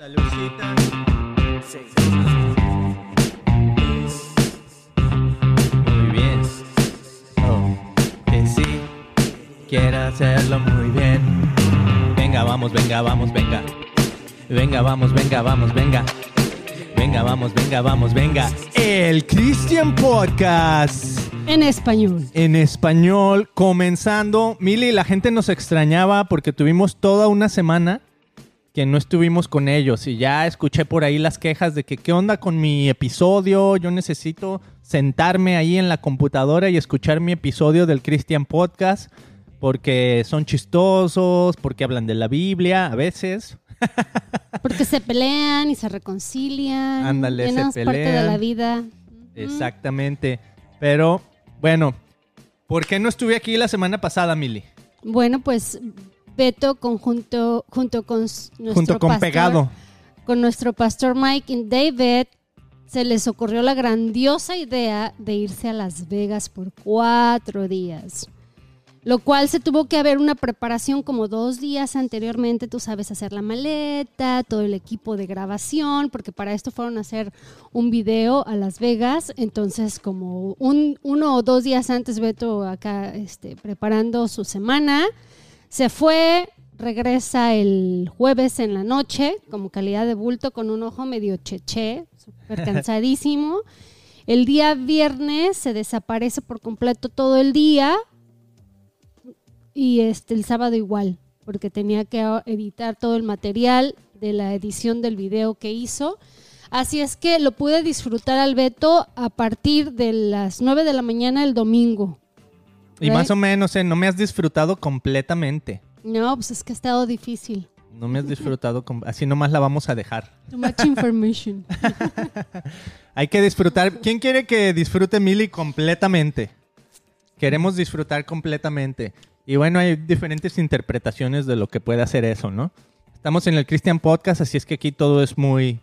Saludcita. Muy bien. Oh, que sí. Quiero hacerlo muy bien. Venga, vamos, venga, vamos, venga. Venga, vamos, venga, vamos, venga. Venga, vamos, venga, vamos, venga. El Christian Podcast. En español. En español, comenzando. Mili, la gente nos extrañaba porque tuvimos toda una semana que no estuvimos con ellos y ya escuché por ahí las quejas de que qué onda con mi episodio, yo necesito sentarme ahí en la computadora y escuchar mi episodio del Christian Podcast porque son chistosos, porque hablan de la Biblia a veces. Porque se pelean y se reconcilian. Ándale, se Menos parte de pelean. la vida. Exactamente. Pero bueno, ¿por qué no estuve aquí la semana pasada, Mili? Bueno, pues Beto conjunto, junto con nuestro Junto con pastor- Pegado. con nuestro pastor Mike y David, se les ocurrió la grandiosa idea de irse a Las Vegas por cuatro días. Lo cual se tuvo que haber una preparación como dos días anteriormente, tú sabes, hacer la maleta, todo el equipo de grabación, porque para esto fueron a hacer un video a Las Vegas. Entonces, como un, uno o dos días antes, Beto acá este, preparando su semana, se fue, regresa el jueves en la noche, como calidad de bulto, con un ojo medio cheche, súper cansadísimo. El día viernes se desaparece por completo todo el día y este el sábado igual, porque tenía que editar todo el material de la edición del video que hizo. Así es que lo pude disfrutar al Beto a partir de las 9 de la mañana el domingo. Y Right. más o menos, ¿eh? no me has disfrutado completamente. No, pues es que ha estado difícil. No me has disfrutado, así nomás la vamos a dejar. Too much information. Hay que disfrutar. ¿Quién quiere que disfrute Mili completamente? Queremos disfrutar completamente. Y bueno, hay diferentes interpretaciones de lo que puede hacer eso, ¿no? Estamos en el Christian Podcast, así es que aquí todo es muy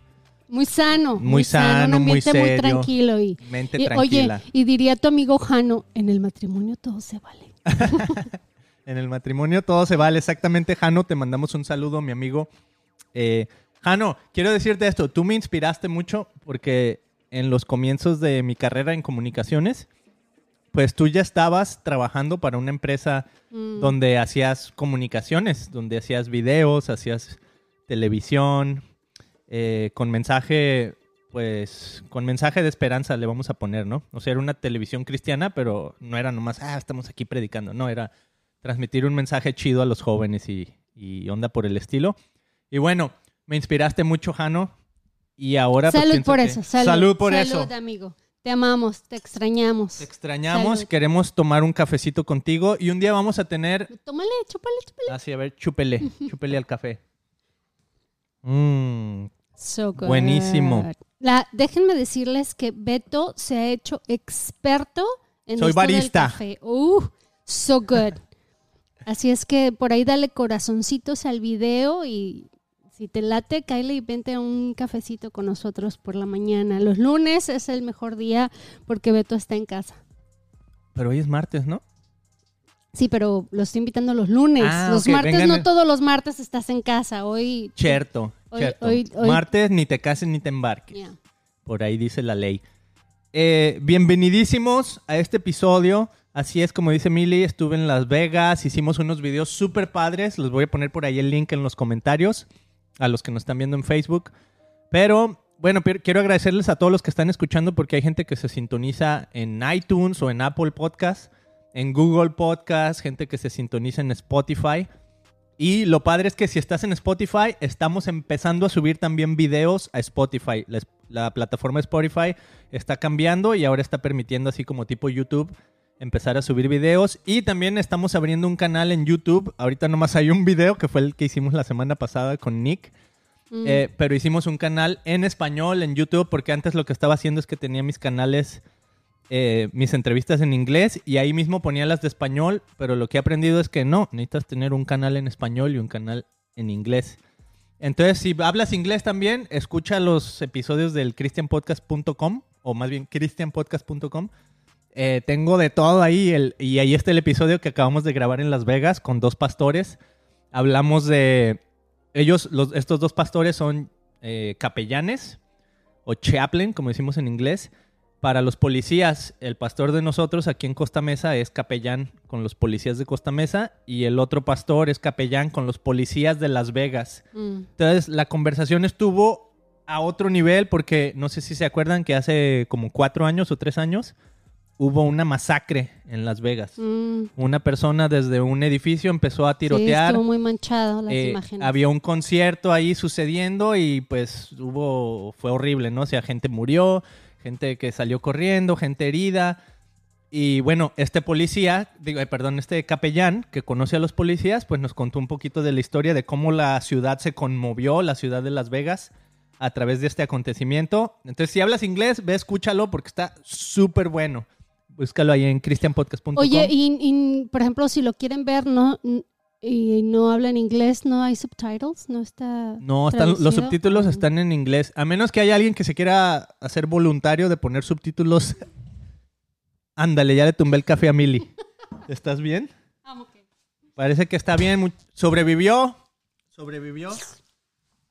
Muy sano. Muy sano, un muy ambiente muy serio. tranquilo. Y, mente y, tranquila. oye, y diría tu amigo Jano, en el matrimonio todo se vale. En el matrimonio todo se vale. Exactamente, Jano, te mandamos un saludo, mi amigo. Eh, Jano, quiero decirte esto. Tú me inspiraste mucho porque en los comienzos de mi carrera en comunicaciones, pues tú ya estabas trabajando para una empresa Mm. donde hacías comunicaciones, donde hacías videos, hacías televisión, eh, con mensaje, pues, con mensaje de esperanza le vamos a poner, ¿no? O sea, era una televisión cristiana, pero no era nomás, ah, estamos aquí predicando, no, era transmitir un mensaje chido a los jóvenes y, y onda por el estilo. Y bueno, me inspiraste mucho, Jano, y ahora... pues, salud por que- eso. Salud, Salud por Salud, eso. amigo. Te amamos, te extrañamos. Te extrañamos, Salud. queremos tomar un cafecito contigo y un día vamos a tener Tómale, chúpale, chúpale. Así, a ver, chúpele, chúpele al café. Mmm, So good. Buenísimo. La, déjenme decirles que Beto se ha hecho experto en Soy esto del barista. café. Uh, so good. Así es que por ahí dale corazoncitos al video y si te late, Kylie, y vente a un cafecito con nosotros por la mañana. Los lunes es el mejor día porque Beto está en casa. pero hoy es martes, ¿no? Sí, pero lo estoy invitando los lunes. Ah, los martes, vengan no el- todos los martes estás en casa. Hoy. Cierto, Hoy- cierto. hoy- hoy- Martes ni te cases ni te embarques. Yeah. Por ahí dice la ley. Eh, bienvenidísimos a este episodio. Así es como dice Millie, estuve en Las Vegas, hicimos unos videos súper padres. Les voy a poner por ahí el link en los comentarios a los que nos están viendo en Facebook. Pero bueno, quiero agradecerles a todos los que están escuchando porque hay gente que se sintoniza en iTunes o en Apple Podcast, en Google Podcast, gente que se sintoniza en Spotify. Y lo padre es que si estás en Spotify, estamos empezando a subir también videos a Spotify. La, plataforma Spotify está cambiando y ahora está permitiendo, así como tipo YouTube, empezar a subir videos. Y también estamos abriendo un canal en YouTube. Ahorita nomás hay un video que fue el que hicimos la semana pasada con Nick. Mm. Eh, pero hicimos un canal en español en YouTube porque antes lo que estaba haciendo es que tenía mis canales, eh, mis entrevistas en inglés y ahí mismo ponía las de español, pero lo que he aprendido es que no, necesitas tener un canal en español y un canal en inglés. Entonces, si hablas inglés también, escucha los episodios del christianpodcast.com o más bien christianpodcast.com. Eh, tengo de todo ahí y ahí está el episodio que acabamos de grabar en Las Vegas con dos pastores. Hablamos de ellos, los- estos dos pastores son eh, capellanes o chaplain, como decimos en inglés. Para los policías, el pastor de nosotros aquí en Costa Mesa es capellán con los policías de Costa Mesa y el otro pastor es capellán con los policías de Las Vegas. Mm. Entonces la conversación estuvo a otro nivel porque no sé si se acuerdan que hace como cuatro años o tres años hubo una masacre en Las Vegas. Mm. Una persona desde un edificio empezó a Sí, tirotear. estuvo muy manchado las Eh, imágenes. había un concierto ahí sucediendo y pues hubo, fue horrible, ¿no? O sea, gente murió, gente que salió corriendo, gente herida. Y bueno, este policía, digo, eh, perdón, este capellán que conoce a los policías, pues nos contó un poquito de la historia de cómo la ciudad se conmovió, la ciudad de Las Vegas, a través de este acontecimiento. Entonces, si hablas inglés, ve, escúchalo porque está súper bueno. Búscalo ahí en christianpodcast.com. Oye, y, y, por ejemplo, si lo quieren ver no y no hablan inglés, ¿no hay subtitles? ¿No está No, están, los subtítulos están en inglés. A menos que haya alguien que se quiera hacer voluntario de poner subtítulos. Ándale, ya le tumbé el café a Mili. ¿Estás bien? Ah. Parece que está bien. Sobrevivió. Sobrevivió.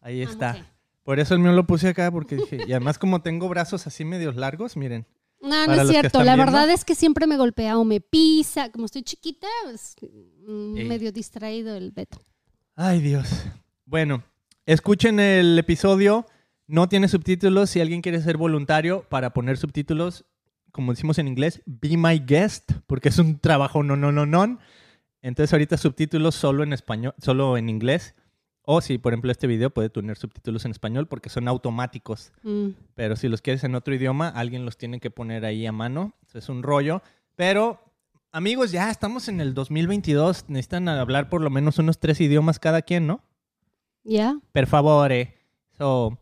Ahí Ah, está. Por eso el mío lo puse acá, porque dije. Y además, como tengo brazos así medios largos, miren. No, no es cierto. La viendo. verdad es que siempre me golpea o me pisa. Como estoy chiquita, es mm, medio distraído el Beto. Ay, Dios. Bueno, escuchen el episodio. No tiene subtítulos. Si alguien quiere ser voluntario para poner subtítulos, como decimos en inglés, be my guest, porque es un trabajo no, no, no, no. Entonces ahorita subtítulos solo en español, solo en inglés. O si, por ejemplo, este video puede tener subtítulos en español porque son automáticos. Mm. Pero si los quieres en otro idioma, alguien los tiene que poner ahí a mano. Eso es un rollo. Pero, amigos, ya estamos en el 2022. Necesitan hablar por lo menos unos tres idiomas cada quien, ¿no? ¿Ya? Per favore. So,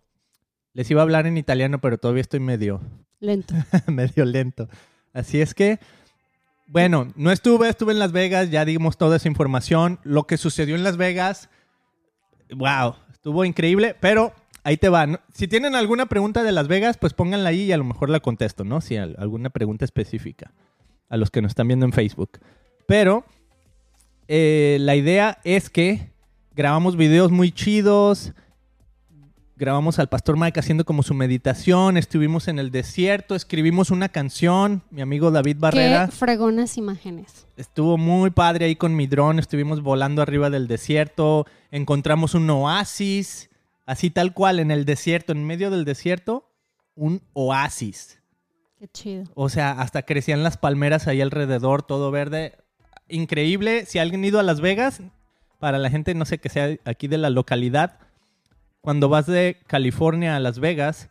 les iba a hablar en italiano, pero todavía estoy medio, Lento. medio lento. Así es que, bueno, no estuve, estuve en Las Vegas, ya dimos toda esa información. Lo que sucedió en Las Vegas, wow, estuvo increíble, pero ahí te va. Si tienen alguna pregunta de Las Vegas, pues pónganla ahí y a lo mejor la contesto, ¿no? Si alguna pregunta específica a los que nos están viendo en Facebook. Pero eh, la idea es que grabamos videos muy chidos. Grabamos al Pastor Mike haciendo como su meditación. Estuvimos en el desierto. Escribimos una canción. Mi amigo David Barrera Qué fregonas imágenes. estuvo muy padre ahí con mi dron. Estuvimos volando arriba del desierto. Encontramos un oasis. Así tal cual, en el desierto, en medio del desierto, un oasis. Qué chido. O sea, hasta crecían las palmeras ahí alrededor, todo verde. Increíble. Si alguien ha ido a Las Vegas, para la gente, no sé, que sea aquí de la localidad, cuando vas de California a Las Vegas,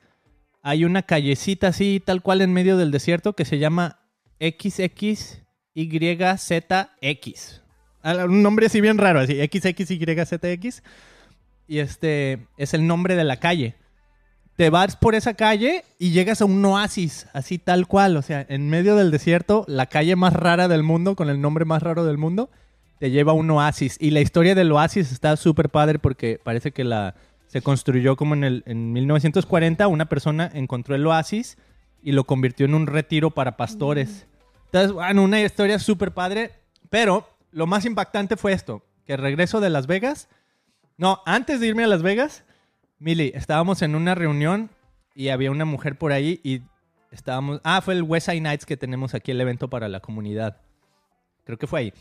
hay una callecita así, tal cual en medio del desierto, que se llama XXYZX. Ah, Un nombre así bien raro, así, XXYZX. Y este es el nombre de la calle te vas por esa calle y llegas a un oasis, así tal cual, o sea, en medio del desierto, la calle más rara del mundo, con el nombre más raro del mundo, te lleva a un oasis. Y la historia del oasis está súper padre porque parece que la se construyó como en, el, en 1940, una persona encontró el oasis y lo convirtió en un retiro para pastores. Entonces, bueno, una historia súper padre, pero lo más impactante fue esto, que regreso de Las Vegas, no, antes de irme a Las Vegas, Mili, estábamos en una reunión y había una mujer por ahí y estábamos... Ah, fue el West Side Nights que tenemos aquí, el evento para la comunidad. Creo que fue ahí.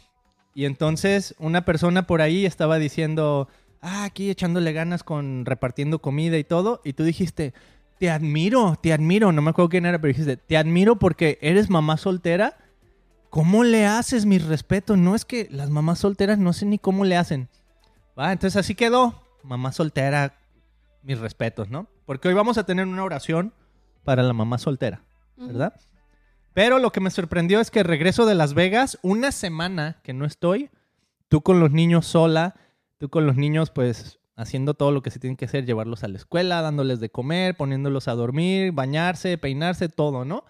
Y entonces una persona por ahí estaba diciendo, ah, aquí echándole ganas con repartiendo comida y todo. Y tú dijiste, te admiro, te admiro. No me acuerdo quién era, pero dijiste, te admiro porque eres mamá soltera. ¿Cómo le haces, mi respeto? No es que las mamás solteras no sé ni cómo le hacen. Va, entonces así quedó. Mamá soltera, mis respetos, ¿no? Porque hoy vamos a tener una oración para la mamá soltera, ¿verdad? Pero lo que me sorprendió es que regreso de Las Vegas, una semana que no estoy, tú con los niños sola, tú con los niños pues haciendo todo lo que se tiene que hacer, llevarlos a la escuela, dándoles de comer, poniéndolos a dormir, bañarse, peinarse, todo, ¿no?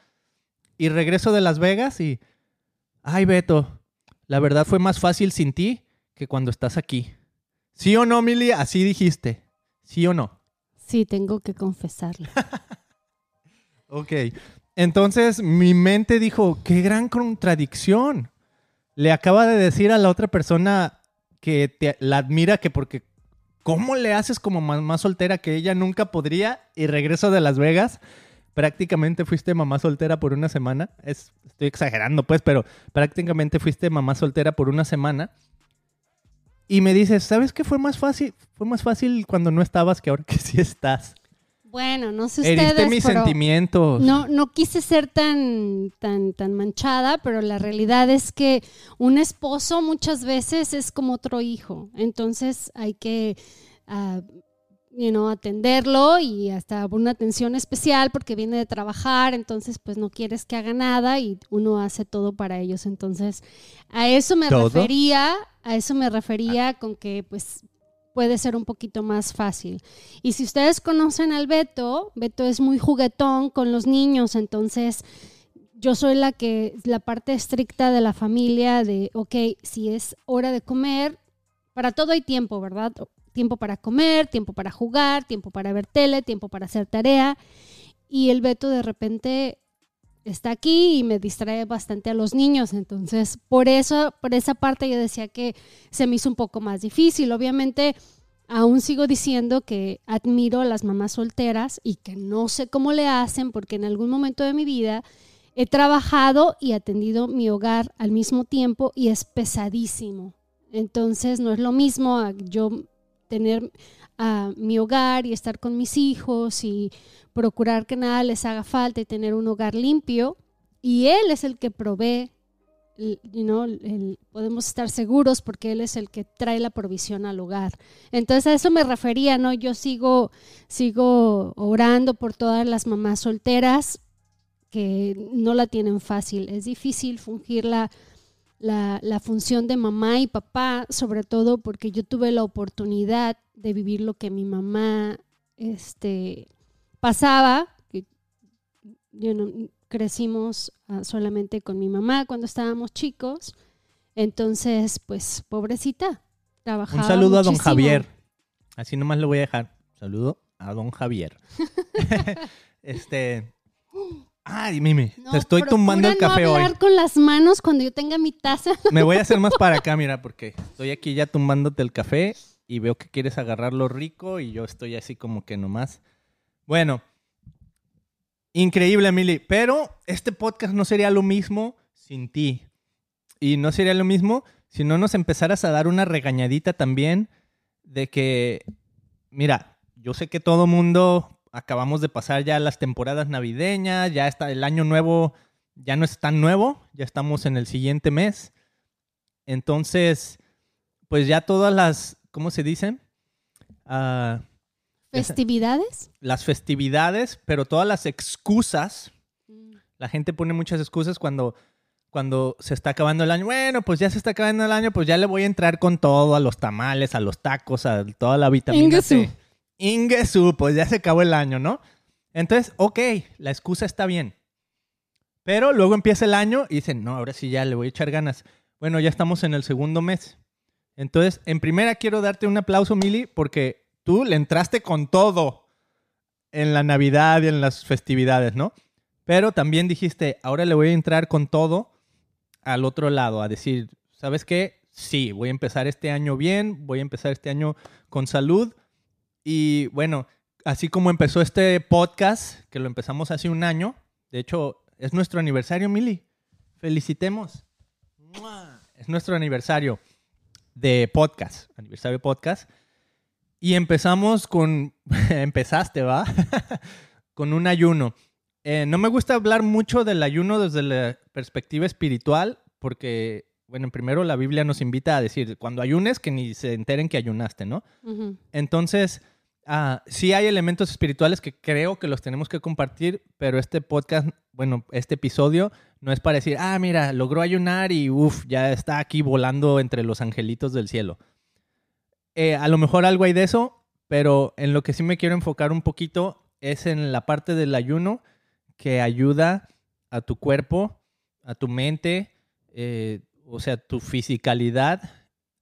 Y regreso de Las Vegas y, ay Beto, la verdad fue más fácil sin ti que cuando estás aquí. ¿Sí o no, Mili? Así dijiste. ¿Sí o no? Sí, tengo que confesarlo. Ok. Entonces mi mente dijo, qué gran contradicción. Le acaba de decir a la otra persona que te- la admira que porque ¿cómo le haces como mamá soltera que ella nunca podría? Y regreso de Las Vegas, prácticamente fuiste mamá soltera por una semana. Es, estoy exagerando, pues, pero prácticamente fuiste mamá soltera por una semana. Y me dices, ¿sabes qué fue más fácil? Fue más fácil cuando no estabas que ahora que sí estás. Bueno, no sé Heriste ustedes, mis pero sentimientos. no, no quise ser tan, tan, tan manchada, pero la realidad es que un esposo muchas veces es como otro hijo. Entonces hay que ah, you know, atenderlo y hasta una atención especial porque viene de trabajar, entonces pues no quieres que haga nada y uno hace todo para ellos. Entonces, a eso me ¿Todo? refería, a eso me refería con que pues puede ser un poquito más fácil. Y si ustedes conocen al Beto, Beto es muy juguetón con los niños, entonces yo soy la que, la parte estricta de la familia de, ok, si es hora de comer, para todo hay tiempo, ¿verdad? Tiempo para comer, tiempo para jugar, tiempo para ver tele, tiempo para hacer tarea. Y el Beto de repente está aquí y me distrae bastante a los niños. Entonces, por eso, por esa parte yo decía que se me hizo un poco más difícil. Obviamente, aún sigo diciendo que admiro a las mamás solteras y que no sé cómo le hacen porque en algún momento de mi vida he trabajado y atendido mi hogar al mismo tiempo y es pesadísimo. Entonces, no es lo mismo yo tener a mi hogar y estar con mis hijos y procurar que nada les haga falta y tener un hogar limpio. Y Él es el que provee, you know, podemos estar seguros porque Él es el que trae la provisión al hogar. Entonces a eso me refería, ¿no? Yo sigo, sigo orando por todas las mamás solteras que no la tienen fácil. Es difícil fungir la, la, la función de mamá y papá, sobre todo porque yo tuve la oportunidad de vivir lo que mi mamá este, pasaba. know, crecimos ah, solamente con mi mamá cuando estábamos chicos. Entonces, pues, pobrecita. Trabajaba Un saludo a don. Javier. Así nomás lo voy a dejar. Saludo a don Javier. este. Ay, Mimi, No, te estoy tumbando el café no hoy. hablar con las manos cuando yo tenga mi taza. Me voy a hacer más para acá, mira, porque estoy aquí ya tumbándote el café y veo que quieres agarrarlo rico y yo estoy así como que nomás. Bueno, increíble, Emily, pero este podcast no sería lo mismo sin ti. Y no sería lo mismo si no nos empezaras a dar una regañadita también de que, mira, yo sé que todo mundo acabamos de pasar ya las temporadas navideñas, ya está el año nuevo, ya no es tan nuevo, ya estamos en el siguiente mes. Entonces, pues ya todas las, ¿cómo se dice? Ah, ¿Festividades? las festividades, pero todas las excusas. La gente pone muchas excusas cuando, cuando se está acabando el año. Bueno, pues ya se está acabando el año, pues ya le voy a entrar con todo, a los tamales, a los tacos, a toda la vitamina. C. Ingesu, pues ya se acabó el año, ¿no? Entonces, ok, la excusa está bien. Pero luego empieza el año y dicen, no, ahora sí ya le voy a echar ganas. Bueno, ya estamos en el segundo mes. Entonces, en primera quiero darte un aplauso, Mili, porque tú le entraste con todo en la Navidad y en las festividades, ¿no? Pero también dijiste, ahora le voy a entrar con todo al otro lado, a decir, ¿sabes qué? Sí, voy a empezar este año bien, voy a empezar este año con salud. Y bueno, así como empezó este podcast, que lo empezamos hace un año, de hecho, es nuestro aniversario, Mili. Felicitemos. Es nuestro aniversario de podcast, aniversario de podcast. Y empezamos con, empezaste, ¿va? con un ayuno. Eh, no me gusta hablar mucho del ayuno desde la perspectiva espiritual, porque, bueno, primero la Biblia nos invita a decir, cuando ayunes, que ni se enteren que ayunaste, ¿no? Entonces, ah, sí hay elementos espirituales que creo que los tenemos que compartir, pero este podcast, bueno, este episodio no es para decir, ah, mira, logró ayunar y uff, ya está aquí volando entre los angelitos del cielo. Eh, a lo mejor algo hay de eso, pero en lo que sí me quiero enfocar un poquito es en la parte del ayuno que ayuda a tu cuerpo, a tu mente, eh, o sea, tu fisicalidad.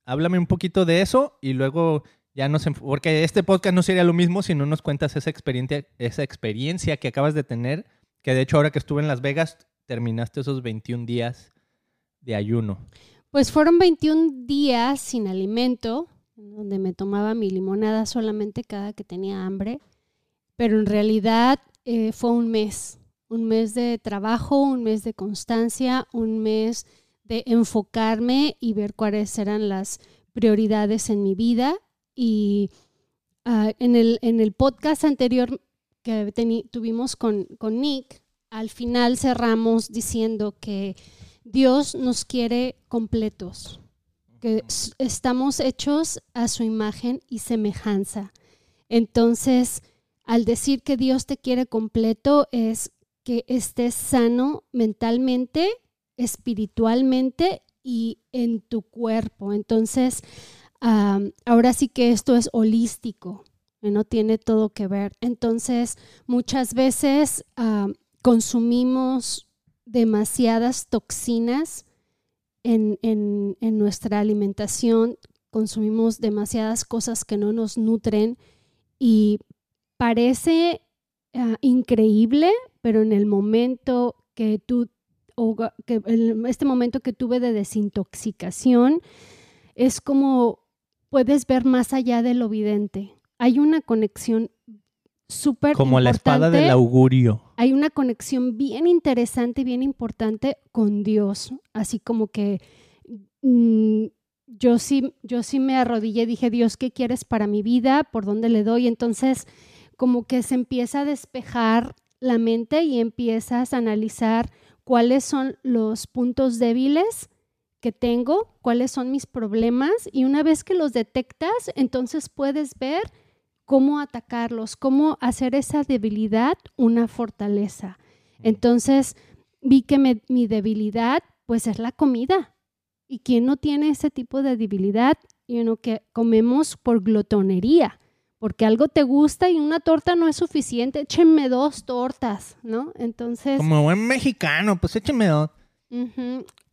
Háblame un poquito de eso y luego ya nos... Porque este podcast no sería lo mismo si no nos cuentas esa experiencia, esa experiencia que acabas de tener, que de hecho ahora que estuve en Las Vegas terminaste esos 21 días de ayuno. Pues fueron 21 días sin alimento. donde me tomaba mi limonada solamente cada que tenía hambre, pero en realidad eh, fue un mes, un mes de trabajo, un mes de constancia, un mes de enfocarme y ver cuáles eran las prioridades en mi vida. Y ah, en, el, en el podcast anterior que tuvimos con, con Nick, al final cerramos diciendo que Dios nos quiere completos, que estamos hechos a su imagen y semejanza. Entonces, al decir que Dios te quiere completo es que estés sano mentalmente, espiritualmente y en tu cuerpo. Entonces, ahora sí que esto es holístico, no tiene todo que ver. Entonces, muchas veces consumimos demasiadas toxinas en, nuestra alimentación, consumimos demasiadas cosas que no nos nutren y parece ah, increíble, pero en el momento que tú, o en este momento que tuve de desintoxicación, es como puedes ver más allá de lo evidente. Hay una conexión súper Como la espada del augurio. Hay una conexión bien interesante, bien importante con Dios. Así como que mm, yo, sí, yo sí me arrodillé y dije, Dios, ¿qué quieres para mi vida? ¿Por dónde le doy? Entonces, como que se empieza a despejar la mente y empiezas a analizar cuáles son los puntos débiles que tengo, cuáles son mis problemas y una vez que los detectas, entonces puedes ver cómo atacarlos, cómo hacer esa debilidad una fortaleza. Entonces vi que mi debilidad pues es la comida. ¿Y quién no tiene ese tipo de debilidad? Y uno que comemos por glotonería, porque algo te gusta y una torta no es suficiente, échenme dos tortas, ¿no? Entonces... Como buen mexicano, pues échenme dos.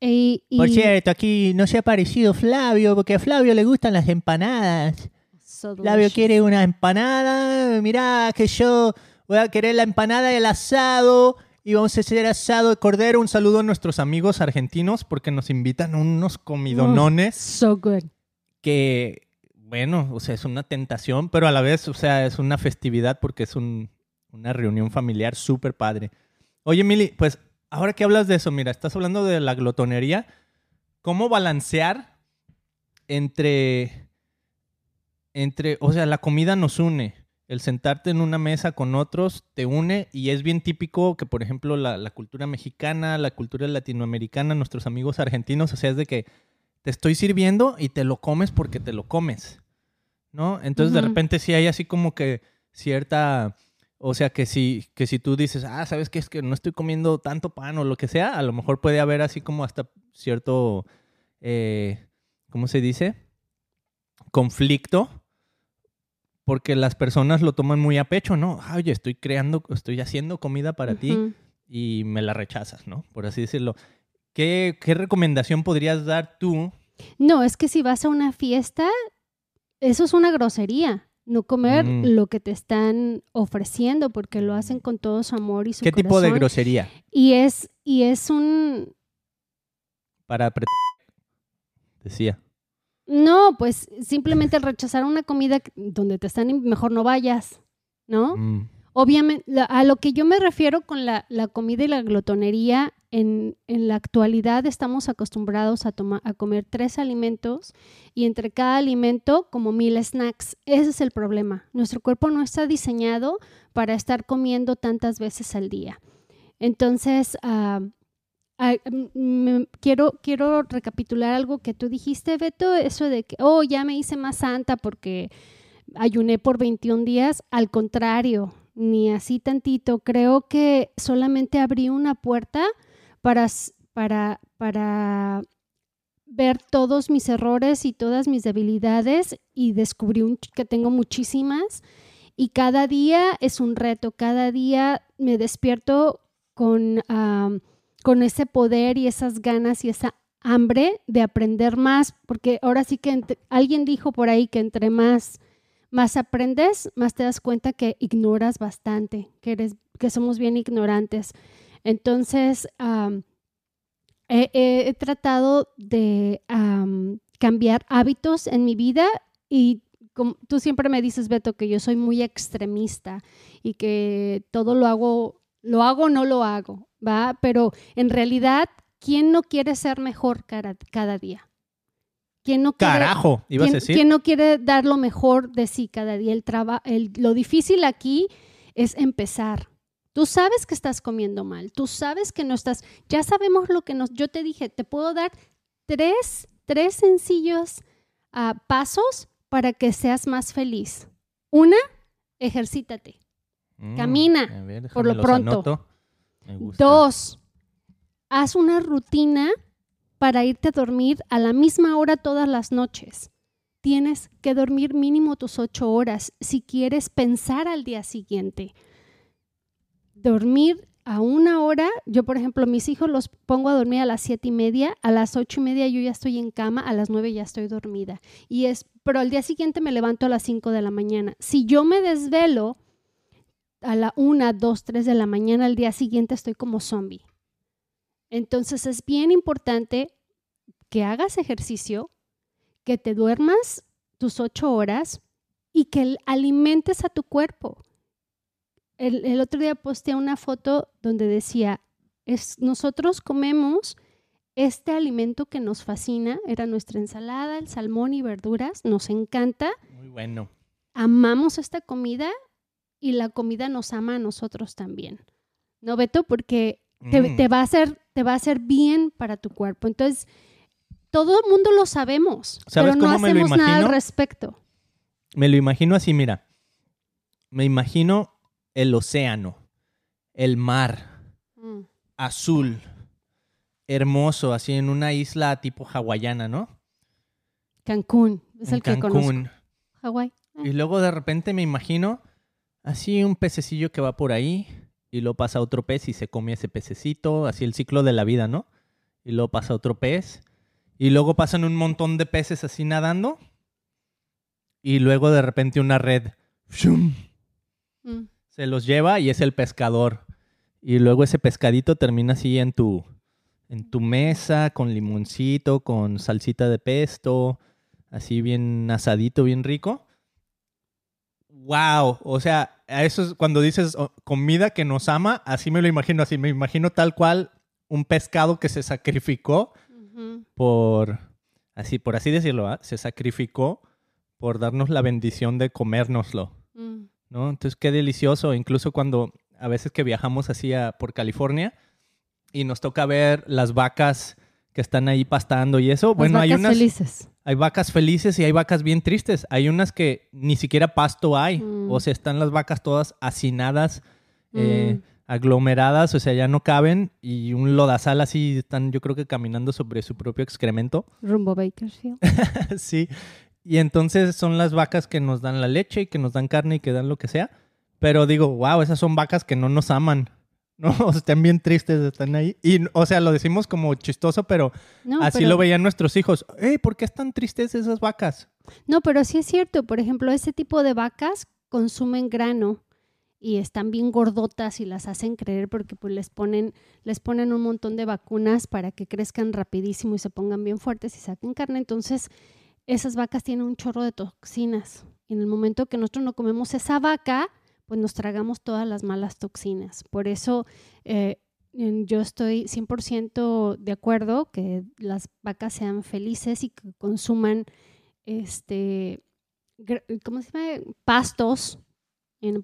Por cierto, aquí no se ha aparecido Flavio, porque a Flavio le gustan las empanadas. Flavio quiere una empanada. Mirá que yo voy a querer la empanada y el asado. Y vamos a hacer asado de cordero. Un saludo a nuestros amigos argentinos porque nos invitan a unos comidonones. so good. Que, bueno, o sea, es una tentación, pero a la vez, o sea, es una festividad porque es una reunión familiar súper padre. Oye, Mili, pues ahora que hablas de eso, mira, estás hablando de la glotonería. ¿Cómo balancear entre entre, o sea, la comida nos une. El sentarte en una mesa con otros te une y es bien típico que, por ejemplo, la, cultura mexicana, la cultura latinoamericana, nuestros amigos argentinos, o sea, es de que te estoy sirviendo y te lo comes porque te lo comes, ¿no? Entonces, de repente sí hay así como que cierta, o sea, que si, que si tú dices, ah, ¿sabes qué? Es que no estoy comiendo tanto pan o lo que sea, a lo mejor puede haber así como hasta cierto, eh, ¿cómo se dice? Conflicto porque las personas lo toman muy a pecho, ¿no? Oye, estoy creando, estoy haciendo comida para ti y me la rechazas, ¿no? Por así decirlo. ¿Qué, recomendación podrías dar tú? No, es que si vas a una fiesta, eso es una grosería. No comer mm. lo que te están ofreciendo porque lo hacen con todo su amor y su ¿Qué tipo de grosería? Y es, y es un... Para... Decía. No, pues simplemente rechazar una comida donde te están, mejor no vayas, ¿no? Mm. Obviamente, a lo que yo me refiero con la, comida y la glotonería, en, la actualidad estamos acostumbrados a, a comer tres alimentos y entre cada alimento como mil snacks. Ese es el problema. Nuestro cuerpo no está diseñado para estar comiendo tantas veces al día. Entonces, Mm, quiero, quiero recapitular algo que tú dijiste, Beto, eso de que, oh, ya me hice más santa porque ayuné por 21 días. Al contrario, ni así tantito. Creo que solamente abrí una puerta para, para, para ver todos mis errores y todas mis debilidades y descubrí un, que tengo muchísimas. Y cada día es un reto, cada día me despierto con con ese poder y esas ganas y esa hambre de aprender más, porque ahora sí que alguien dijo por ahí que entre más más aprendes, más te das cuenta que ignoras bastante, que eres que somos bien ignorantes. Entonces, he, tratado de cambiar hábitos en mi vida y como tú siempre me dices, Beto, que yo soy muy extremista y que todo lo hago, lo hago o no lo hago, ¿va? Pero en realidad, ¿quién no quiere ser mejor cada, cada día? ¿Quién no quiere, Carajo, ibas a ¿quién, decir. quién no quiere dar lo mejor de sí cada día? El traba- el- lo difícil aquí es empezar. Tú sabes que estás comiendo mal, tú sabes que no estás, ya sabemos lo que nos, yo te dije, te puedo dar tres, tres sencillos ah, pasos para que seas más feliz. Una, ejercítate. Mm, camina, ver, por lo pronto. Dos, haz una rutina para irte a dormir a la misma hora todas las noches. Tienes que dormir mínimo tus ocho horas si quieres pensar al día siguiente. Dormir a una hora, yo por ejemplo, mis hijos los pongo a dormir a las siete y media, a las ocho y media yo ya estoy en cama, a las nueve ya estoy dormida. Y es, pero al día siguiente me levanto a las cinco de la mañana. Si yo me desvelo, a la una, dos, tres de la mañana al día siguiente estoy como zombie. Entonces es bien importante que hagas ejercicio, que te duermas tus ocho horas y que alimentes a tu cuerpo. El, el otro día posteé una foto donde decía, es, nosotros comemos este alimento que nos fascina, era nuestra ensalada, el salmón y verduras, nos encanta, Muy bueno. amamos esta comida y la comida nos ama a nosotros también. ¿No, Beto? Porque te, Mm. te va a hacer, te va a hacer bien para tu cuerpo. Entonces, todo el mundo lo sabemos, ¿Sabes pero no cómo me lo hacemos nada al respecto. Me lo imagino así, mira. Me imagino el océano, el mar, Mm. azul, hermoso, así en una isla tipo hawaiana, ¿no? Cancún, es en el que conozco. Cancún. Hawái. Ah, Y luego de repente me imagino así un pececillo que va por ahí y luego pasa otro pez y se come ese pececito, así el ciclo de la vida, ¿no? Y luego pasa otro pez y luego pasan un montón de peces así nadando y luego de repente una red ¡shum! mm. Se los lleva y es el pescador. Y luego ese pescadito termina así en tu en tu mesa con limoncito, con salsita de pesto, así bien asadito, bien rico. Wow, o sea, a eso es cuando dices oh, comida que nos ama, así me lo imagino, así me imagino tal cual un pescado que se sacrificó por así por así decirlo, ¿ah? se sacrificó por darnos la bendición de comérnoslo. Mm. ¿No? Entonces, qué delicioso. Incluso cuando a veces que viajamos así a- por California y nos toca ver las vacas que están ahí pastando y eso. Las bueno, hay vacas unas, felices. hay vacas felices y hay vacas bien tristes. Hay unas que ni siquiera pasto hay. Mm. O sea, están las vacas todas hacinadas, eh, Mm. aglomeradas, o sea, ya no caben y un lodazal así están, yo creo que caminando sobre su propio excremento. Rumbo Bakersfield. sí. Y entonces son las vacas que nos dan la leche y que nos dan carne y que dan lo que sea. Pero digo, wow, esas son vacas que no nos aman. No, o sea, están bien tristes, están ahí. Y, o sea, lo decimos como chistoso, pero No, así pero- lo veían nuestros hijos. Ey, ¿por qué están tristes esas vacas? No, pero sí es cierto. Por ejemplo, ese tipo de vacas consumen grano y están bien gordotas y las hacen creer porque pues les ponen, les ponen un montón de vacunas para que crezcan rapidísimo y se pongan bien fuertes y saquen carne. Entonces, esas vacas tienen un chorro de toxinas. Y en el momento que nosotros no comemos esa vaca, pues nos tragamos todas las malas toxinas. Por eso eh, yo estoy 100% de acuerdo que las vacas sean felices y que consuman este, ¿cómo se llama? Pastos.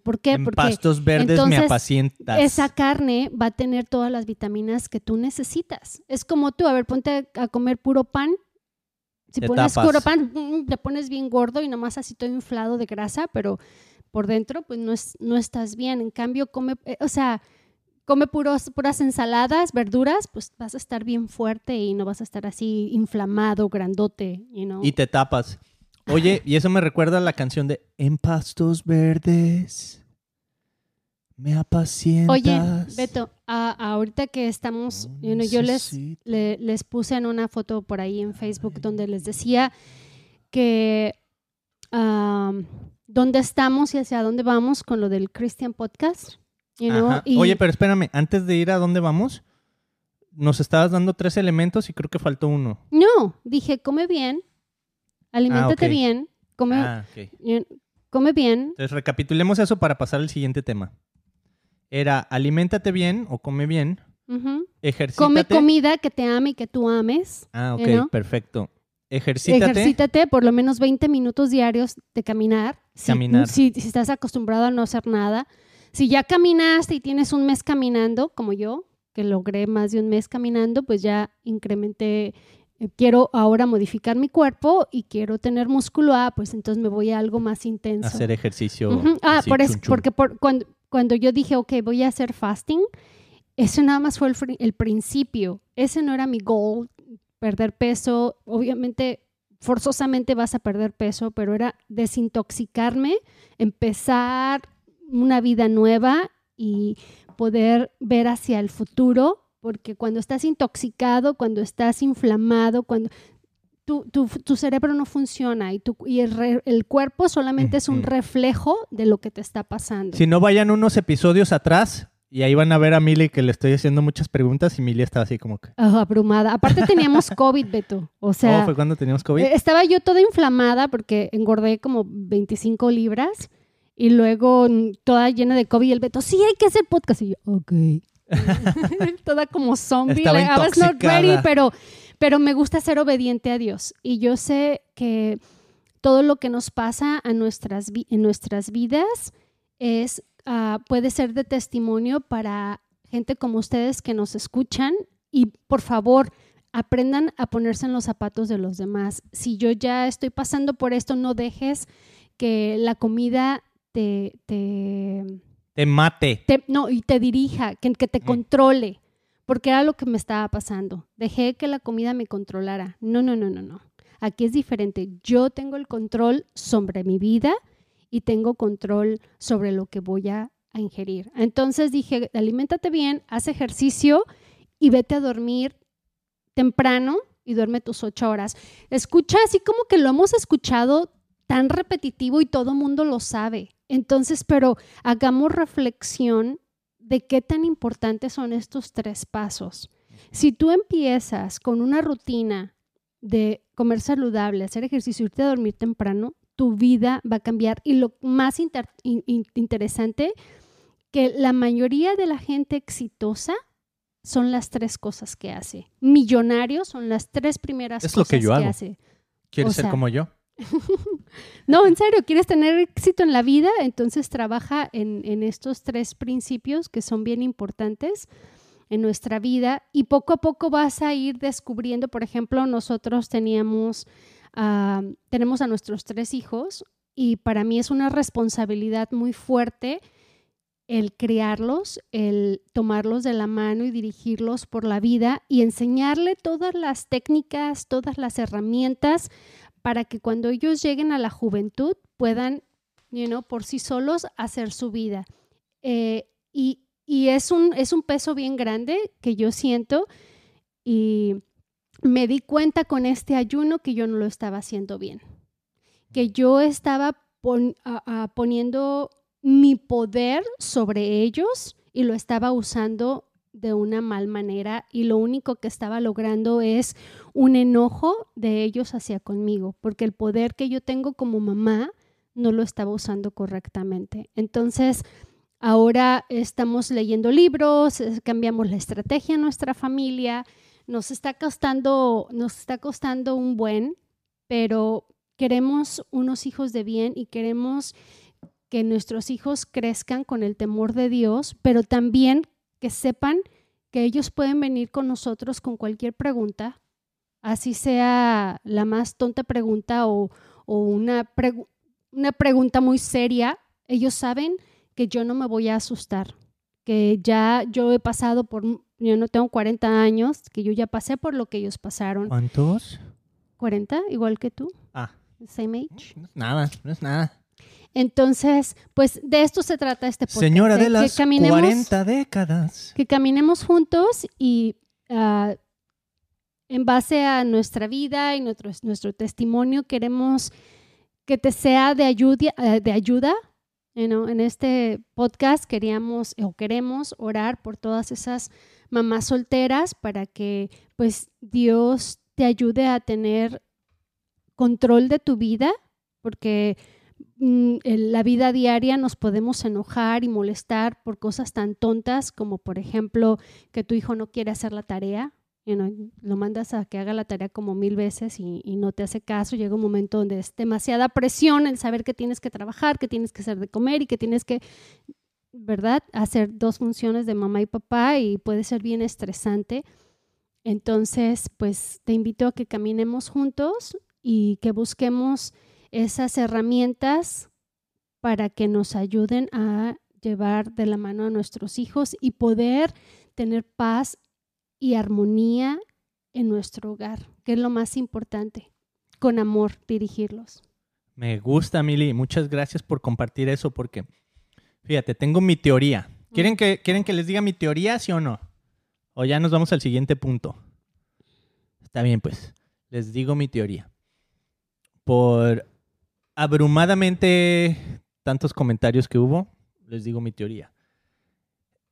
¿Por qué? en Porque pastos verdes me apacientas. esa carne va a tener todas las vitaminas que tú necesitas. Es como tú, a ver, ponte a, a comer puro pan. Si Te pones tapas. puro pan, mm, te pones bien gordo y nomás así todo inflado de grasa, pero por dentro pues no, es, no estás bien. En cambio, come, eh, o sea, come puros, puras ensaladas, verduras, pues vas a estar bien fuerte y no vas a estar así inflamado, grandote, you know. Y te tapas. Oye, y eso me recuerda a la canción de En pastos verdes me apacientas. Oye, Beto, a- ahorita que estamos, No you know, yo les, necesito- le- les puse en una foto por ahí en Facebook donde les decía que dónde estamos y hacia dónde vamos con lo del Christian Podcast. you know, Ajá. y- Oye, pero espérame, antes de ir a dónde vamos, nos estabas dando tres elementos y creo que faltó uno. No, dije, come bien, aliméntate Ah, bien, come, Ah, come bien. Entonces recapitulemos eso para pasar al siguiente tema. Era aliméntate bien o come bien, ejercítate. Come comida que te ame y que tú ames. Ah, ok, ¿eh, no? perfecto. Ejercítate. Ejercítate por lo menos 20 minutos diarios de caminar. Caminar. Si, si estás acostumbrado a no hacer nada. Si ya caminaste y tienes un mes caminando, como yo, que logré más de un mes caminando, pues ya incrementé. eh, Quiero ahora modificar mi cuerpo y quiero tener músculo, ah, pues entonces me voy a algo más intenso. Hacer ejercicio. Ah, por eso, porque por, cuando, cuando yo dije, ok, voy a hacer fasting, eso nada más fue el, principio. Ese no era mi goal, perder peso. Obviamente, forzosamente vas a perder peso, pero era desintoxicarme, empezar una vida nueva y poder ver hacia el futuro, porque cuando estás intoxicado, cuando estás inflamado, cuando tu, tu- tu cerebro no funciona y, tu, y el, re- el cuerpo solamente es un reflejo de lo que te está pasando. Si no vayan unos episodios atrás y ahí van a ver a Mili que le estoy haciendo muchas preguntas y Mili estaba así como que. Ah, abrumada. Aparte teníamos COVID, Beto. O sea, oh, fue cuando teníamos COVID. eh, estaba yo toda inflamada porque engordé como 25 libras y luego toda llena de COVID y el Beto, sí, hay que hacer podcast. Y yo, ok. toda como zombie. Estaba like, I was not ready, pero, pero me gusta ser obediente a Dios. Y yo sé que todo lo que nos pasa a nuestras, en nuestras vidas es, ah, puede ser de testimonio para gente como ustedes que nos escuchan. Y por favor, aprendan a ponerse en los zapatos de los demás. Si yo ya estoy pasando por esto, no dejes que la comida te, te, Te mate. te- no, y te dirija, que, que te Mm. controle, porque era lo que me estaba pasando. Dejé que la comida me controlara. No, no, no, no, no. Aquí es diferente. Yo tengo el control sobre mi vida y tengo control sobre lo que voy a, ingerir. Entonces dije, aliméntate bien, haz ejercicio y vete a dormir temprano y duerme tus ocho horas. Escucha así como que lo hemos escuchado tan repetitivo y todo mundo lo sabe. Entonces, pero hagamos reflexión de qué tan importantes son estos tres pasos. Si tú empiezas con una rutina de comer saludable, hacer ejercicio, irte a dormir temprano, tu vida va a cambiar. Y lo más inter- in- in- interesante, que la mayoría de la gente exitosa son las tres cosas que hace. Millonarios son las tres primeras Es cosas que yo hago. hace. ¿Quieres o ser como yo? No, en serio, ¿quieres tener éxito en la vida? Entonces trabaja en, estos tres principios que son bien importantes en nuestra vida y poco a poco vas a ir descubriendo, por ejemplo, nosotros teníamos, ah, tenemos a nuestros tres hijos y para mí es una responsabilidad muy fuerte el criarlos, el tomarlos de la mano y dirigirlos por la vida y enseñarle todas las técnicas, todas las herramientas para que cuando ellos lleguen a la juventud puedan, you por sí solos hacer su vida. Eh, y es, un, es un peso bien grande que yo siento y me di cuenta con este ayuno que yo no lo estaba haciendo bien, que yo estaba poniendo mi poder sobre ellos y lo estaba usando de una mal manera y lo único que estaba logrando es un enojo de ellos hacia conmigo, porque el poder que yo tengo como mamá no lo estaba usando correctamente. Entonces, ahora estamos leyendo libros, cambiamos la estrategia en nuestra familia, nos está costando, nos está costando un buen, pero queremos unos hijos de bien y queremos que nuestros hijos crezcan con el temor de Dios, pero también que sepan que ellos pueden venir con nosotros con cualquier pregunta, así sea la más tonta pregunta o, o una, pregu- una pregunta muy seria, ellos saben que yo no me voy a asustar, que ya yo he pasado por, yo no tengo 40 años, que yo ya pasé por lo que ellos pasaron. ¿Cuántos? 40, igual que tú, Ah, same age. no es nada, no es nada. Entonces, pues de esto se trata este podcast. Señora de que las caminemos- 40 décadas. que caminemos juntos y ah, en base a nuestra vida y nuestro, nuestro testimonio queremos que te sea de ayuda, eh, de ayuda. you know, en este podcast queríamos o queremos orar por todas esas mamás solteras para que pues Dios te ayude a tener control de tu vida porque en la vida diaria nos podemos enojar y molestar por cosas tan tontas como, por ejemplo, que tu hijo no quiere hacer la tarea. you know, lo mandas a que haga la tarea como mil veces y, y no te hace caso. Llega un momento donde es demasiada presión el saber que tienes que trabajar, que tienes que hacer de comer y que tienes que, ¿verdad?, hacer dos funciones de mamá y papá y puede ser bien estresante. Entonces, pues te invito a que caminemos juntos y que busquemos esas herramientas para que nos ayuden a llevar de la mano a nuestros hijos y poder tener paz y armonía en nuestro hogar, que es lo más importante, con amor dirigirlos. Me gusta, Mili. Muchas gracias por compartir eso porque, fíjate, tengo mi teoría. ¿Quieren que, ¿Quieren que les diga mi teoría, sí o no? O ya nos vamos al siguiente punto. Está bien, pues. Les digo mi teoría. Por abrumadamente tantos comentarios que hubo, les digo mi teoría.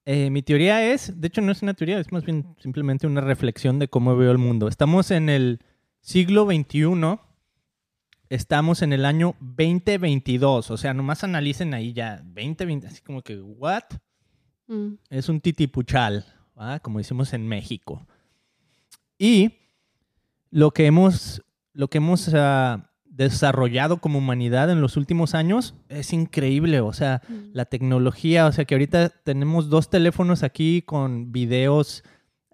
Eh, mi teoría es, de hecho no es una teoría, es más bien simplemente una reflexión de cómo veo el mundo. Estamos en el siglo XXI, estamos en el año 2022, o sea, nomás analicen ahí ya, 2020, así como que, ¿what? Mm, Es un titipuchal, ¿va? como decimos en México. Y lo que hemos, lo que hemos ah, desarrollado como humanidad en los últimos años es increíble. O sea, mm. la tecnología, o sea que ahorita tenemos dos teléfonos aquí con videos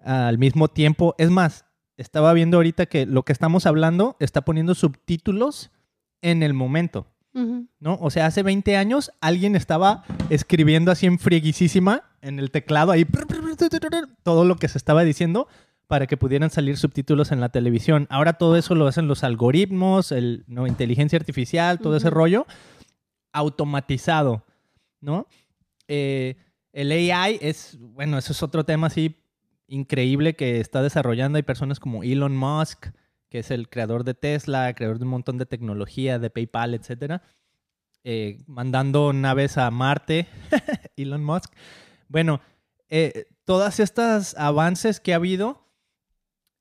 al mismo tiempo. Es más, estaba viendo ahorita que lo que estamos hablando está poniendo subtítulos en el momento. ¿no? O sea, hace 20 años alguien estaba escribiendo así en frieguisísima en el teclado ahí todo lo que se estaba diciendo para que pudieran salir subtítulos en la televisión. Ahora todo eso lo hacen los algoritmos, el, ¿no? inteligencia artificial, todo ese rollo automatizado, ¿no? Eh, el AI es, bueno, eso es otro tema así increíble que está desarrollando. Hay personas como Elon Musk, que es el creador de Tesla, creador de un montón de tecnología, de PayPal, etcétera, eh, mandando naves a Marte, Elon Musk. Bueno, eh, todas estas avances que ha habido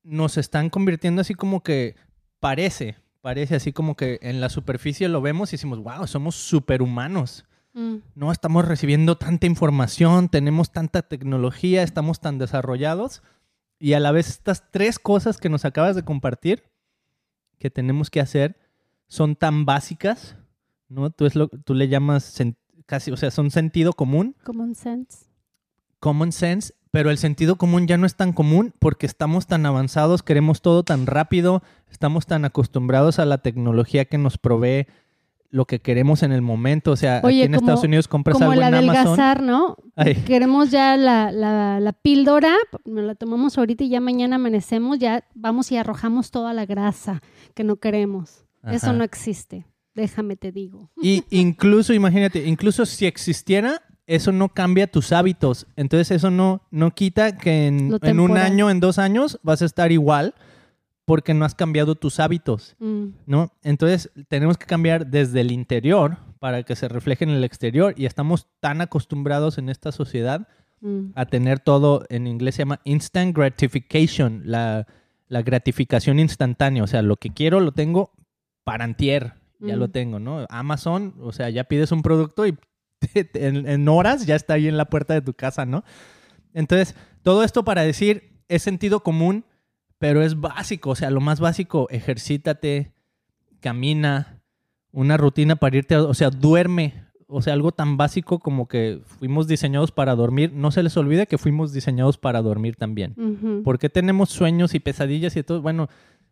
nos están convirtiendo así como que parece, parece así como que en la superficie lo vemos y decimos, wow, somos superhumanos. Mm, No estamos recibiendo tanta información, tenemos tanta tecnología, estamos tan desarrollados. Y a la vez estas tres cosas que nos acabas de compartir que tenemos que hacer son tan básicas, ¿no? Tú, es lo, tú le llamas casi, o sea, son sentido común, Common sense. common sense, pero el sentido común ya no es tan común porque estamos tan avanzados, queremos todo tan rápido, estamos tan acostumbrados a la tecnología que nos provee lo que queremos en el momento. O sea, Oye, aquí en como- Estados Unidos compras Como algo en Amazon. ¿no? Ay. Queremos ya la, la, la píldora, nos la tomamos ahorita y ya mañana amanecemos, ya vamos y arrojamos toda la grasa que no queremos. Eso no existe, déjame te digo. Y incluso, imagínate, incluso si existiera, eso no cambia tus hábitos. Entonces eso no, no quita que en, un año, en dos años, vas a estar igual porque no has cambiado tus hábitos, Mm, ¿no? Entonces tenemos que cambiar desde el interior para que se refleje en el exterior y estamos tan acostumbrados en esta sociedad mm, a tener todo, en inglés se llama instant gratification, la, la gratificación instantánea. O sea, lo que quiero lo tengo para antier, ya Mm. lo tengo, ¿no? Amazon, o sea, ya pides un producto y en, en horas ya está ahí en la puerta de tu casa, ¿no? Entonces, todo esto para decir, es sentido común, pero es básico, o sea, lo más básico, ejercítate, camina, una rutina para irte, o sea, duerme, o sea, algo tan básico como que fuimos diseñados para dormir, no se les olvide que fuimos diseñados para dormir también. ujú. ¿Por qué tenemos sueños y pesadillas y todo? Bueno,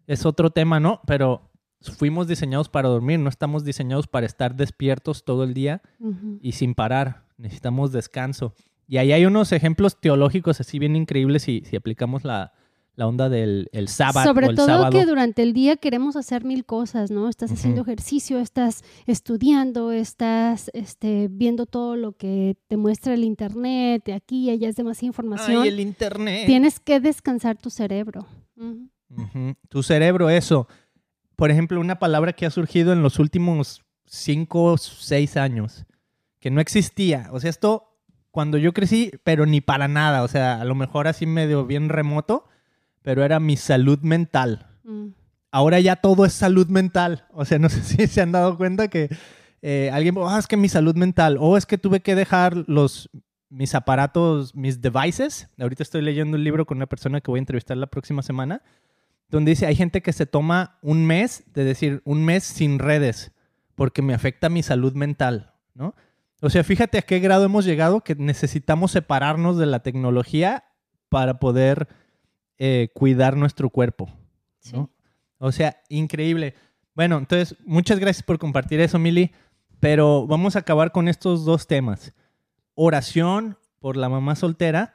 es otro tema, ¿no? Pero fuimos diseñados para dormir, no estamos diseñados para estar despiertos todo el día Ujú. y sin parar. Necesitamos descanso. Y ahí hay unos ejemplos teológicos así bien increíbles si, si aplicamos la, la onda del el sábado Sobre o el todo sábado. que durante el día queremos hacer mil cosas, ¿no? Estás haciendo Ujú. ejercicio, estás estudiando, estás este, viendo todo lo que te muestra el internet, de aquí y allá es demasiada información. Ay, el internet. Tienes que descansar tu cerebro. Ujú. Ujú. Tu cerebro, eso. Por ejemplo, una palabra que ha surgido en los últimos cinco o seis años, que no existía. O sea, esto cuando yo crecí, pero ni para nada. O sea, a lo mejor así medio bien remoto, pero era mi salud mental. Mm. ahora ya todo es salud mental. O sea, no sé si se han dado cuenta que eh, alguien, oh, es que mi salud mental, o es que tuve que dejar los, mis aparatos, mis devices. Ahorita estoy leyendo un libro con una persona que voy a entrevistar la próxima semana, donde dice, hay gente que se toma un mes, de decir, un mes sin redes, porque me afecta mi salud mental, ¿no? O sea, fíjate a qué grado hemos llegado que necesitamos separarnos de la tecnología para poder eh, cuidar nuestro cuerpo. ¿no? O sea, increíble. Bueno, entonces, muchas gracias por compartir eso, Mili. Pero vamos a acabar con estos dos temas. Oración por la mamá soltera.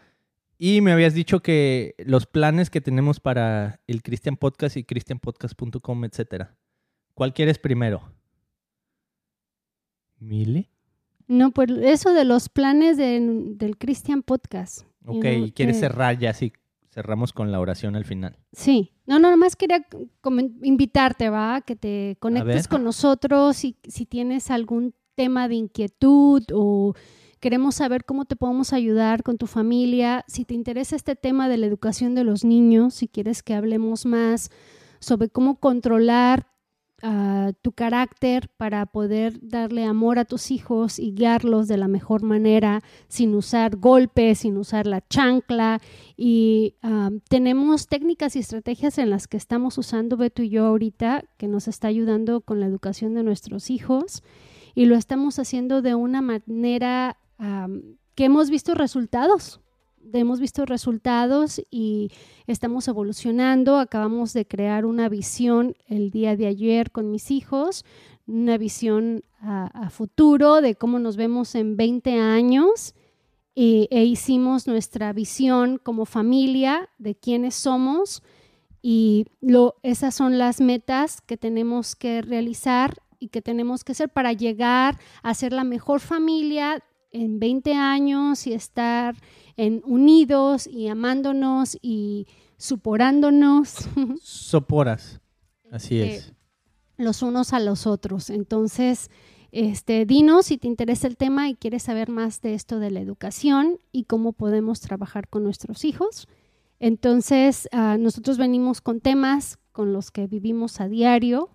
Y me habías dicho que los planes que tenemos para el Christian Podcast y christianpodcast.com, etcétera. ¿Cuál quieres primero? ¿Mili? No, pues eso de los planes del Christian Podcast. Ok, ¿quieres cerrar ya así cerramos con la oración al final. Sí, no, no, más quería invitarte, ¿va? Que te conectes con nosotros y si tienes algún tema de inquietud o queremos saber cómo te podemos ayudar con tu familia, si te interesa este tema de la educación de los niños, si quieres que hablemos más sobre cómo controlar tu carácter para poder darle amor a tus hijos y guiarlos de la mejor manera sin usar golpes, sin usar la chancla. Y tenemos técnicas y estrategias en las que estamos usando Beto y yo ahorita que nos está ayudando con la educación de nuestros hijos y lo estamos haciendo de una manera que hemos visto resultados hemos visto resultados y estamos evolucionando. Acabamos de crear una visión el día de ayer con mis hijos, una visión a, futuro de cómo nos vemos en 20 años e, e hicimos nuestra visión como familia de quiénes somos y lo, esas son las metas que tenemos que realizar y que tenemos que hacer para llegar a ser la mejor familia en 20 años y estar en unidos y amándonos y suporándonos. Soporas, así eh, es. los unos a los otros. Entonces, este, dinos si te interesa el tema y quieres saber más de esto de la educación y cómo podemos trabajar con nuestros hijos. Entonces, ah, nosotros venimos con temas con los que vivimos a diario.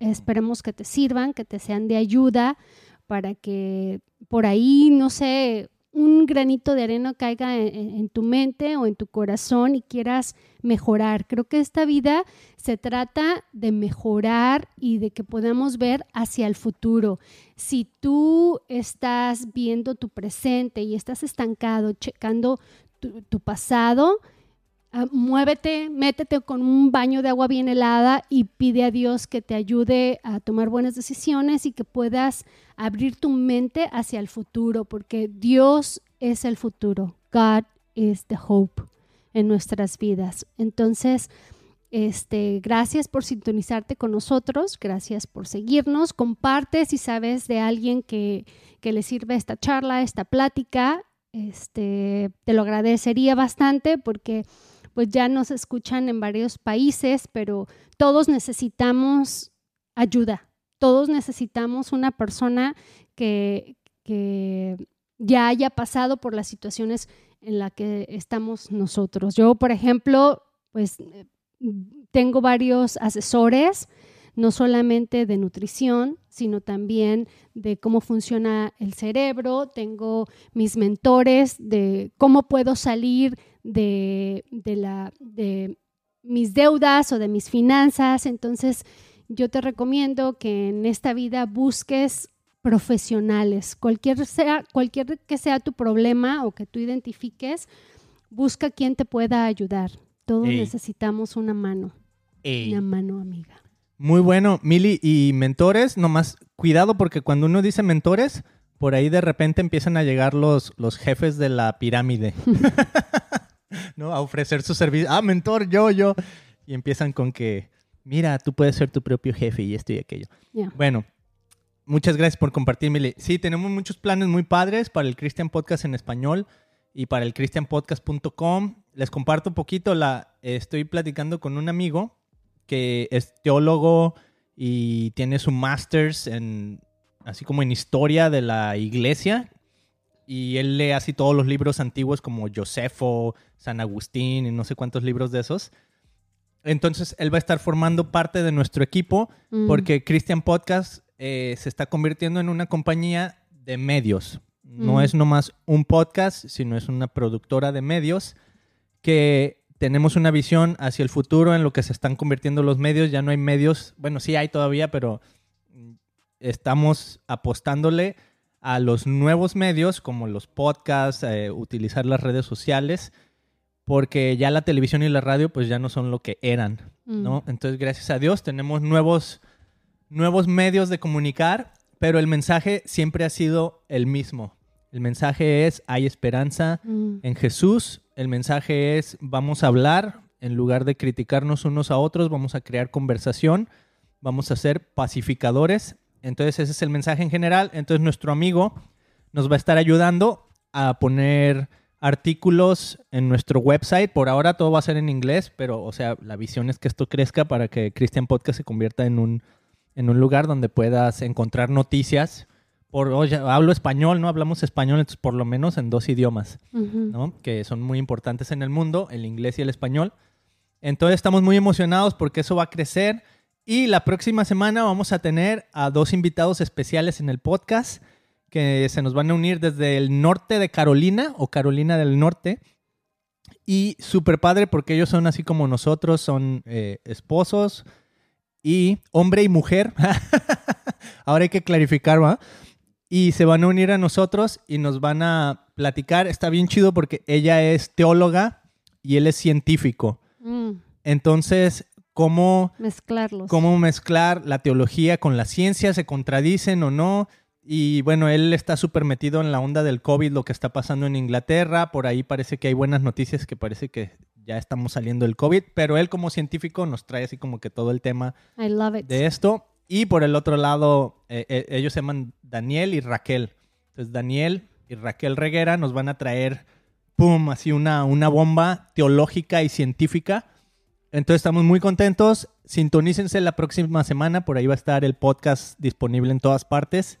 Esperemos que te sirvan, que te sean de ayuda para que por ahí, no sé, un granito de arena caiga en, tu mente o en tu corazón y quieras mejorar. Creo que esta vida se trata de mejorar y de que podamos ver hacia el futuro. Si tú estás viendo tu presente y estás estancado, checando tu pasado, Ah, muévete, métete con un baño de agua bien helada y pide a Dios que te ayude a tomar buenas decisiones y que puedas abrir tu mente hacia el futuro, porque Dios es el futuro. God is the hope en nuestras vidas. Entonces, este, gracias por sintonizarte con nosotros, gracias por seguirnos. Comparte si sabes de alguien que, que le sirve esta charla, esta plática. Este, te lo agradecería bastante porque pues ya nos escuchan en varios países, pero todos necesitamos ayuda, todos necesitamos una persona que, ya haya pasado por las situaciones en las que estamos nosotros. Yo, por ejemplo, pues tengo varios asesores, no solamente de nutrición, sino también de cómo funciona el cerebro. Tengo mis mentores de cómo puedo salir de, la, de mis deudas o de mis finanzas. Entonces, yo te recomiendo que en esta vida busques profesionales. Cualquier, sea, cualquier que sea tu problema o que tú identifiques, busca quien te pueda ayudar. Todos necesitamos una mano. Una mano amiga. Muy bueno, Mili. Y mentores, nomás cuidado porque cuando uno dice mentores, por ahí de repente empiezan a llegar los, los jefes de la pirámide. ¿no? A ofrecer su servicio. Ah, mentor, yo, yo. Y empiezan con que, mira, tú puedes ser tu propio jefe y esto y aquello. Bueno, muchas gracias por compartirme. Sí, tenemos muchos planes muy padres para el Christian Podcast en español y para el christianpodcast.com. Les comparto un poquito. La, estoy platicando con un amigo que es teólogo y tiene su master's en así como en historia de la iglesia y él lee así todos los libros antiguos como Josefo, San Agustín y no sé cuántos libros de esos. Entonces, él va a estar formando parte de nuestro equipo Mm. porque Christian Podcast eh, se está convirtiendo en una compañía de medios. No Mm. es nomás un podcast, sino es una productora de medios que tenemos una visión hacia el futuro en lo que se están convirtiendo los medios. Ya no hay medios, bueno, sí hay todavía, pero estamos apostándole a los nuevos medios como los podcasts, eh, utilizar las redes sociales, porque ya la televisión y la radio pues ya no son lo que eran. Mm. ¿no? Entonces, gracias a Dios, tenemos nuevos, nuevos medios de comunicar, pero el mensaje siempre ha sido el mismo. El mensaje es, hay esperanza Mm. en Jesús. El mensaje es, vamos a hablar, en lugar de criticarnos unos a otros, vamos a crear conversación, vamos a ser pacificadores. Entonces, ese es el mensaje en general. Entonces, nuestro amigo nos va a estar ayudando a poner artículos en nuestro website. Por ahora todo va a ser en inglés, pero, o sea, la visión es que esto crezca para que Christian Podcast se convierta en un, en un lugar donde puedas encontrar noticias. Por, oye, hablo español, ¿no? Hablamos español, entonces por lo menos en dos idiomas. ¿no? que son muy importantes en el mundo, el inglés y el español. Entonces estamos muy emocionados porque eso va a crecer y la próxima semana vamos a tener a dos invitados especiales en el podcast que se nos van a unir desde el norte de Carolina o Carolina del Norte. Y súper padre porque ellos son así como nosotros, son eh, esposos y hombre y mujer. Ahora hay que clarificar, ¿va? Y se van a unir a nosotros y nos van a platicar. Está bien chido porque ella es teóloga y él es científico. Mm. Entonces, ¿cómo, Mezclarlos. cómo mezclar la teología con la ciencia? ¿Se contradicen o no? Y bueno, él está súper metido en la onda del COVID, lo que está pasando en Inglaterra. Por ahí parece que hay buenas noticias que parece que ya estamos saliendo del COVID. Pero él como científico nos trae así como que todo el tema I love it. de esto. Y por el otro lado, eh, eh, ellos se llaman Daniel y Raquel. Entonces, Daniel y Raquel Reguera nos van a traer, pum, así una, una bomba teológica y científica. Entonces, estamos muy contentos. Sintonícense la próxima semana. Por ahí va a estar el podcast disponible en todas partes,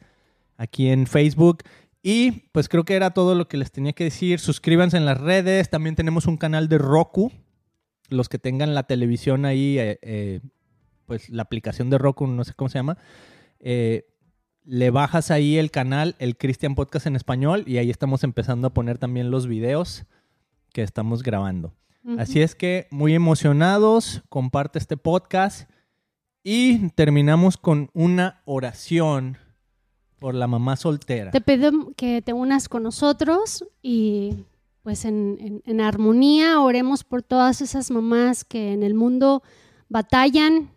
aquí en Facebook. Y pues creo que era todo lo que les tenía que decir. Suscríbanse en las redes. También tenemos un canal de Roku. Los que tengan la televisión ahí, eh, eh, pues la aplicación de Roku, no sé cómo se llama, eh, le bajas ahí el canal, el Christian Podcast en español, y ahí estamos empezando a poner también los videos que estamos grabando. Así es que muy emocionados, comparte este podcast y terminamos con una oración por la mamá soltera. Te pido que te unas con nosotros y pues en, en- en armonía oremos por todas esas mamás que en el mundo batallan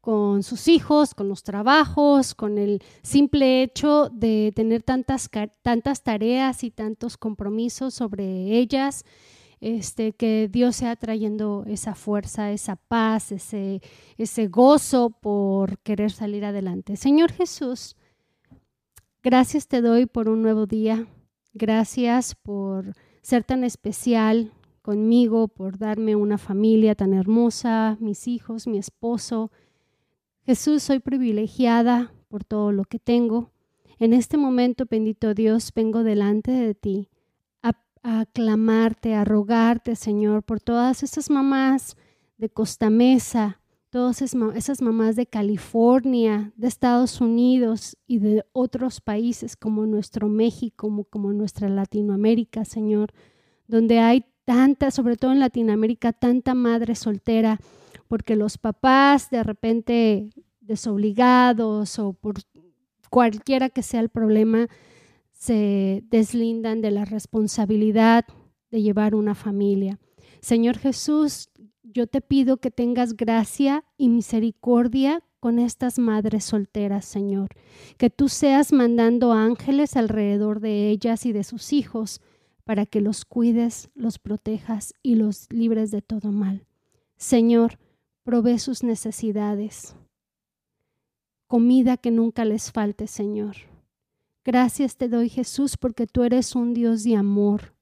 con sus hijos, con los trabajos, con el simple hecho de tener tantas, tantas tareas y tantos compromisos sobre ellas. Este, que Dios sea trayendo esa fuerza, esa paz, ese, ese gozo por querer salir adelante. Señor Jesús, Gracias te doy por un nuevo día. Gracias por ser tan especial conmigo, por darme una familia tan hermosa, mis hijos, mi esposo. Jesús, soy privilegiada por todo lo que tengo. En este momento, bendito Dios, vengo delante de ti a, aclamarte, a rogarte, Señor, por todas esas mamás de Costa Mesa, todas esas mamás de California, de Estados Unidos y de otros países como nuestro México, como, como nuestra Latinoamérica, Señor, donde hay tanta, sobre todo en Latinoamérica, tanta madre soltera, porque los papás de repente desobligados o por cualquiera que sea el problema, se deslindan de la responsabilidad de llevar una familia. Señor Jesús, yo te pido que tengas gracia y misericordia con estas madres solteras, Señor. Que tú seas mandando ángeles alrededor de ellas y de sus hijos para que los cuides, los protejas y los libres de todo mal. Señor, provee sus necesidades. Comida que nunca les falte, Señor. Gracias te doy, Jesús, porque tú eres un Dios de amor,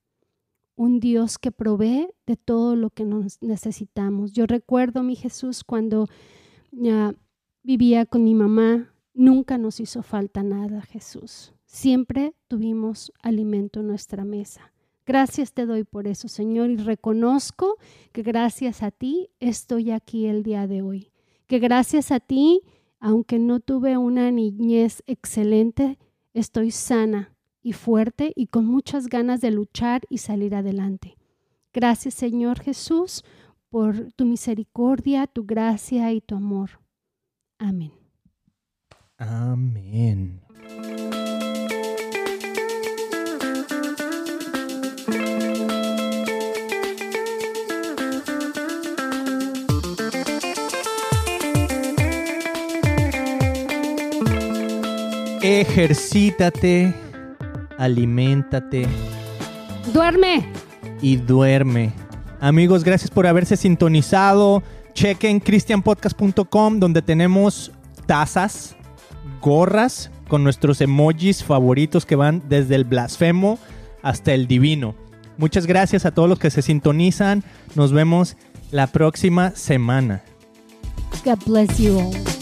un Dios que provee de todo lo que nos necesitamos. Yo recuerdo, mi Jesús, cuando vivía con mi mamá, nunca nos hizo falta nada, Jesús. Siempre tuvimos alimento en nuestra mesa. Gracias te doy por eso, Señor, y reconozco que gracias a ti estoy aquí el día de hoy. Que gracias a ti, aunque no tuve una niñez excelente, estoy sana y fuerte y con muchas ganas de luchar y salir adelante. Gracias, Señor Jesús, por tu misericordia, tu gracia y tu amor. Amén. Amén. Ejercítate, aliméntate Duerme. y duerme. Amigos, gracias por haberse sintonizado. Chequen christianpodcast.com donde tenemos tazas, gorras con nuestros emojis favoritos que van desde el blasfemo hasta el divino. Muchas gracias a todos los que se sintonizan. Nos vemos la próxima semana. God bless you all.